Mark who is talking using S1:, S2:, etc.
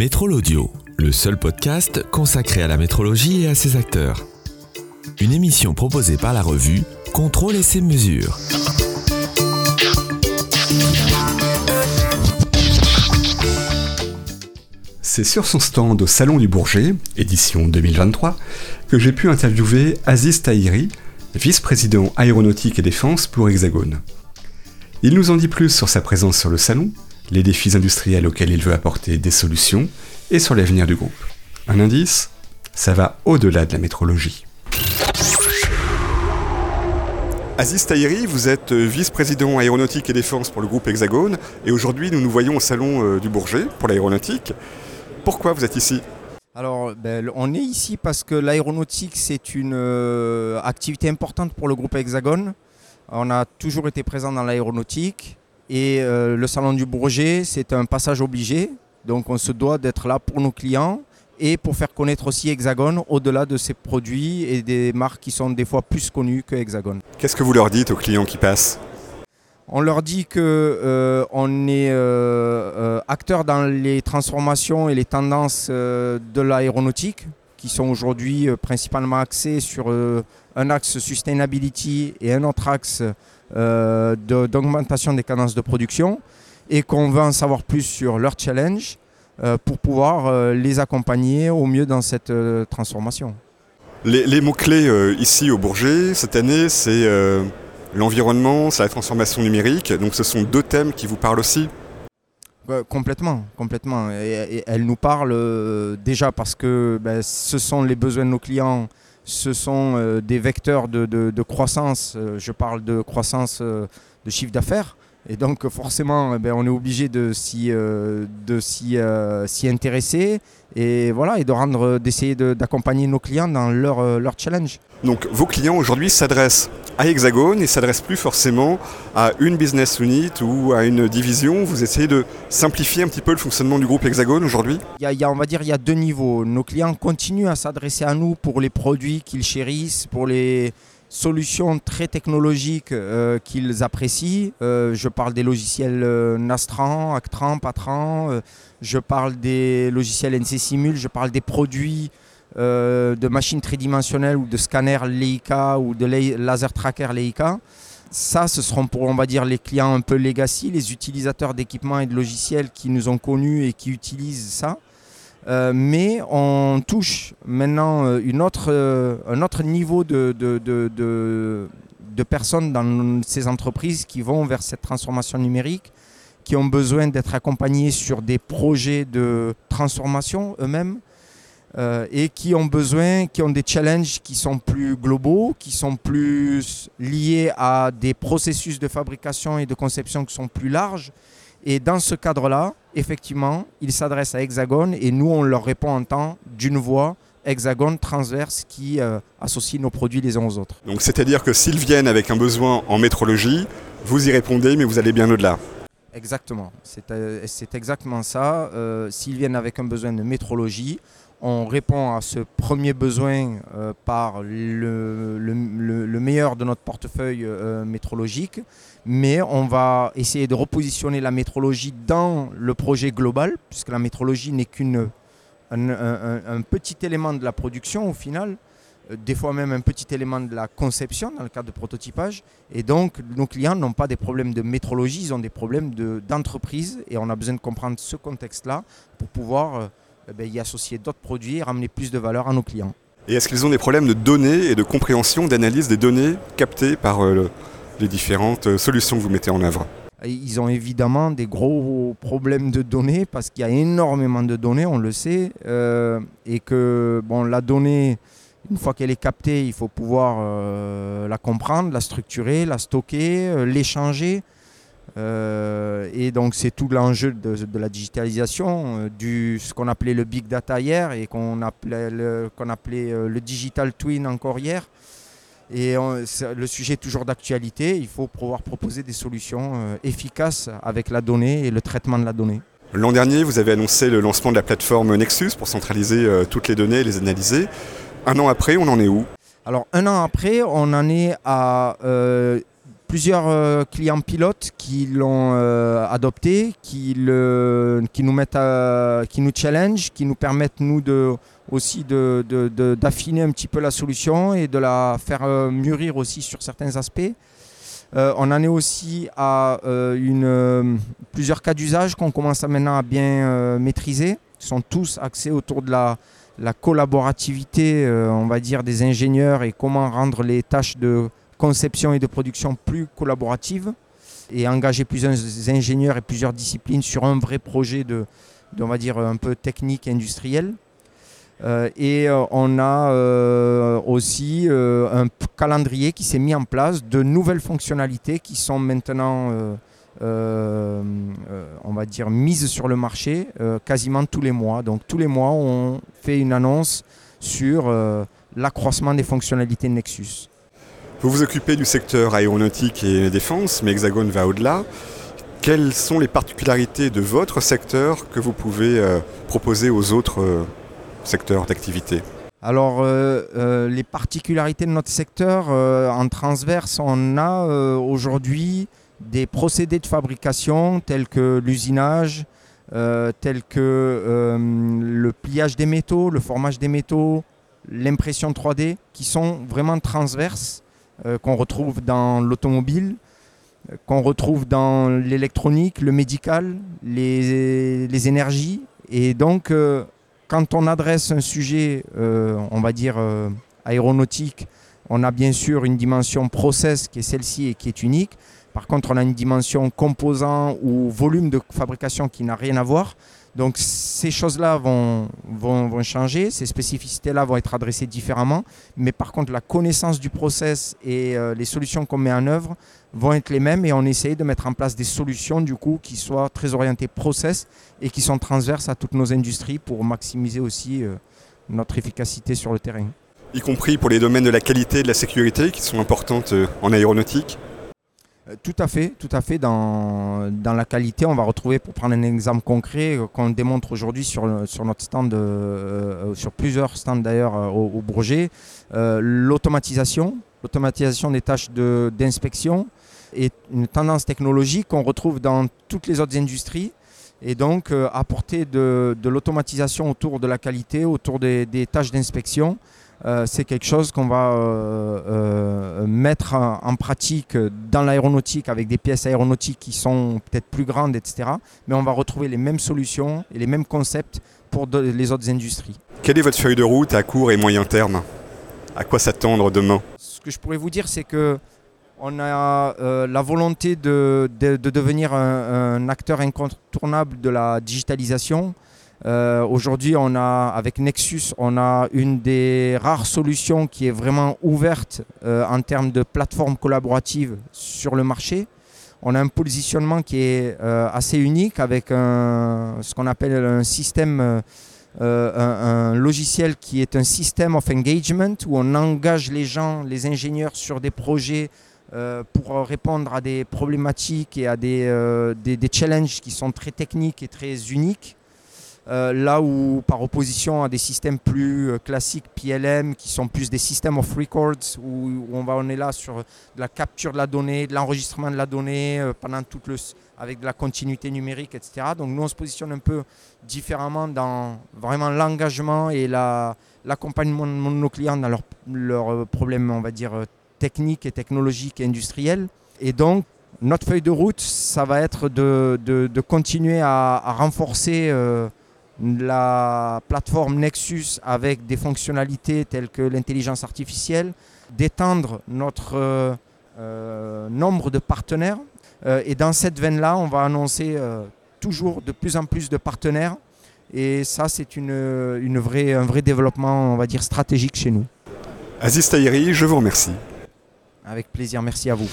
S1: Métrol Audio, le seul podcast consacré à la métrologie et à ses acteurs. Une émission proposée par la revue Contrôle et ses mesures.
S2: C'est sur son stand au Salon du Bourget, édition 2023, que j'ai pu interviewer Aziz Tahiri, vice-président aéronautique et défense pour Hexagone. Il nous en dit plus sur sa présence sur le salon, les défis industriels auxquels il veut apporter des solutions et sur l'avenir du groupe. Un indice Ça va au-delà de la métrologie. Aziz Tahiri, vous êtes vice-président aéronautique et défense pour le groupe Hexagone et aujourd'hui nous nous voyons au salon euh, du Bourget pour l'aéronautique. Pourquoi vous êtes ici?
S3: Alors, ben, on est ici parce que l'aéronautique, c'est une euh, activité importante pour le groupe Hexagone. On a toujours été présent dans l'aéronautique et euh, le salon du Bourget, c'est un passage obligé. Donc, on se doit d'être là pour nos clients et pour faire connaître aussi Hexagone au-delà de ses produits et des marques qui sont des fois plus connues que Hexagone.
S2: Qu'est-ce que vous leur dites aux clients qui passent?
S3: On leur dit qu'on euh, est euh, euh, acteur dans les transformations et les tendances de l'aéronautique, qui sont aujourd'hui principalement axées sur un axe sustainability et un autre axe d'augmentation des cadences de production, et qu'on veut en savoir plus sur leur challenge pour pouvoir les accompagner au mieux dans cette transformation.
S2: Les, les mots-clés ici au Bourget, cette année, c'est L'environnement, c'est la transformation numérique. Donc ce sont deux thèmes qui vous parlent aussi
S3: Complètement, complètement. Et, elle nous parle euh, déjà parce que ben, ce sont les besoins de nos clients, ce sont euh, des vecteurs de, croissance. Euh, je parle de croissance de chiffre d'affaires. Et donc forcément, ben, on est obligé de s'y, intéresser et voilà et de d'essayer d'accompagner nos clients dans leur, leur challenge.
S2: Donc vos clients aujourd'hui s'adressent à Hexagone et s'adresse plus forcément à une business unit ou à une division. Vous essayez de simplifier un petit peu le fonctionnement du groupe Hexagone aujourd'hui?
S3: Il y, a, On va dire il y a deux niveaux. Nos clients continuent à s'adresser à nous pour les produits qu'ils chérissent, pour les solutions très technologiques euh, qu'ils apprécient. Euh, je parle des logiciels euh, Nastran, Actran, Patran. je parle des logiciels NC Simul. Je parle des produits euh, de machines tridimensionnelles ou de scanners Leica ou de laser tracker Leica. Ça, ce seront pour, on va dire, les clients un peu legacy, les utilisateurs d'équipements et de logiciels qui nous ont connus et qui utilisent ça. Euh, mais on touche maintenant euh, une autre, un autre niveau de, de, de, de, personnes dans ces entreprises qui vont vers cette transformation numérique, qui ont besoin d'être accompagnés sur des projets de transformation eux-mêmes, euh, et qui ont besoin, qui ont des challenges qui sont plus globaux, qui sont plus liés à des processus de fabrication et de conception qui sont plus larges. Et dans ce cadre-là, effectivement, ils s'adressent à Hexagone et nous, on leur répond en temps d'une voix hexagone transverse qui euh, associe nos produits les uns aux autres.
S2: Donc c'est-à-dire que s'ils viennent avec un besoin en métrologie, vous y répondez, mais vous allez bien au-delà.
S3: Exactement, c'est euh, exactement ça. s'ils viennent avec un besoin de métrologie, on répond à ce premier besoin euh, par le, meilleur de notre portefeuille euh, métrologique, mais on va essayer de repositionner la métrologie dans le projet global, puisque la métrologie n'est qu'un un, petit élément de la production au final, euh, des fois même un petit élément de la conception dans le cadre de prototypage. Et donc nos clients n'ont pas des problèmes de métrologie, ils ont des problèmes d'entreprise, et on a besoin de comprendre ce contexte-là pour pouvoir eh ben, y associer d'autres produits et ramener plus de valeur à nos clients.
S2: Et est-ce qu'ils ont des problèmes de données et de compréhension, d'analyse des données captées par euh, les différentes euh, solutions que vous mettez en œuvre?
S3: Ils ont évidemment des gros problèmes de données parce qu'il y a énormément de données, on le sait, euh, et que bon, la donnée, une fois qu'elle est captée, il faut pouvoir la comprendre, la structurer, la stocker, l'échanger. Euh, et donc c'est tout l'enjeu de, la digitalisation, euh, du ce qu'on appelait le big data hier et qu'on appelait, euh, le digital twin encore hier. Et le sujet est toujours d'actualité, il faut pouvoir proposer des solutions efficaces avec la donnée et le traitement de la donnée.
S2: L'an dernier, vous avez annoncé le lancement de la plateforme Nexus pour centraliser toutes les données et les analyser. Un an après, on en est où?
S3: Alors un an après, on en est à plusieurs clients pilotes qui l'ont adopté, qui, nous mettent qui nous challenge, qui nous permettent nous de aussi d'affiner un petit peu la solution et de la faire mûrir aussi sur certains aspects. on en est aussi à plusieurs cas d'usage qu'on commence à maintenant à bien maîtriser, Ils sont tous axés autour de la, la collaborativité, euh, on va dire, des ingénieurs et comment rendre les tâches de conception et de production plus collaboratives et engager plusieurs ingénieurs et plusieurs disciplines sur un vrai projet de, on va dire, un peu technique industriel. Euh, et euh, on a aussi un calendrier qui s'est mis en place de nouvelles fonctionnalités qui sont maintenant euh, euh, on va dire, mise sur le marché euh, quasiment tous les mois. Donc tous les mois, on fait une annonce sur l'accroissement des fonctionnalités de Nexus.
S2: Vous vous occupez du secteur aéronautique et défense, mais Hexagone va au-delà. Quelles sont les particularités de votre secteur que vous pouvez proposer aux autres secteurs d'activité?
S3: Alors, les particularités de notre secteur, en transverse, on a aujourd'hui des procédés de fabrication tels que l'usinage, euh, tels que euh, le pliage des métaux, le formage des métaux, l'impression 3D, qui sont vraiment transverses, euh, qu'on retrouve dans l'automobile, qu'on retrouve dans l'électronique, le médical, les, les, énergies. Et donc, quand on adresse un sujet, on va dire aéronautique, on a bien sûr une dimension process qui est celle-ci et qui est unique. Par contre, on a une dimension composant ou volume de fabrication qui n'a rien à voir. Donc ces choses-là vont, changer, ces spécificités-là vont être adressées différemment, mais par contre la connaissance du process et euh, les solutions qu'on met en œuvre vont être les mêmes et on essaye de mettre en place des solutions du coup qui soient très orientées process et qui sont transverses à toutes nos industries pour maximiser aussi euh, notre efficacité sur le terrain.
S2: Y compris pour les domaines de la qualité et de la sécurité qui sont importantes euh, en aéronautique
S3: tout à fait, tout à fait. Dans, la qualité, on va retrouver, pour prendre un exemple concret, euh, qu'on démontre aujourd'hui sur, notre stand, euh, sur plusieurs stands d'ailleurs au, Bourget, l'automatisation, l'automatisation des tâches d'inspection est une tendance technologique qu'on retrouve dans toutes les autres industries. Et donc apporter de, de l'automatisation autour de la qualité, autour des tâches d'inspection, euh, c'est quelque chose qu'on va euh, euh, mettre en, pratique dans l'aéronautique avec des pièces aéronautiques qui sont peut-être plus grandes, etc. Mais on va retrouver les mêmes solutions et les mêmes concepts pour les autres industries.
S2: Quelle est votre feuille de route à court et moyen terme? À quoi s'attendre demain?
S3: Ce que je pourrais vous dire, c'est que on a la volonté de, devenir un, acteur incontournable de la digitalisation. Euh, aujourd'hui, on a avec Nexus, on a une des rares solutions qui est vraiment ouverte euh, en termes de plateforme collaborative sur le marché. On a un positionnement qui est euh, assez unique avec ce qu'on appelle un système, un, logiciel qui est un système of engagement où on engage les gens, les ingénieurs sur des projets pour répondre à des problématiques et à des, des challenges qui sont très techniques et très uniques. Euh, là où par opposition à des systèmes plus euh, classiques PLM qui sont plus des systèmes of records où, on va on est là sur de la capture de la donnée, de l'enregistrement de la donnée euh, pendant toute le avec de la continuité numérique, etc. Donc nous on se positionne un peu différemment dans vraiment l'engagement et l'accompagnement de nos clients dans leurs leur problèmes, on va dire, techniques et technologiques et industriels. Et donc notre feuille de route, ça va être de, de, continuer à renforcer la plateforme Nexus avec des fonctionnalités telles que l'intelligence artificielle, d'étendre notre euh, euh, nombre de partenaires. Euh, et dans cette veine-là, on va annoncer toujours de plus en plus de partenaires. Et ça, c'est une, une vraie, un vrai développement, on va dire, stratégique chez nous.
S2: Aziz Tahiri, je vous remercie.
S3: Avec plaisir, merci à vous.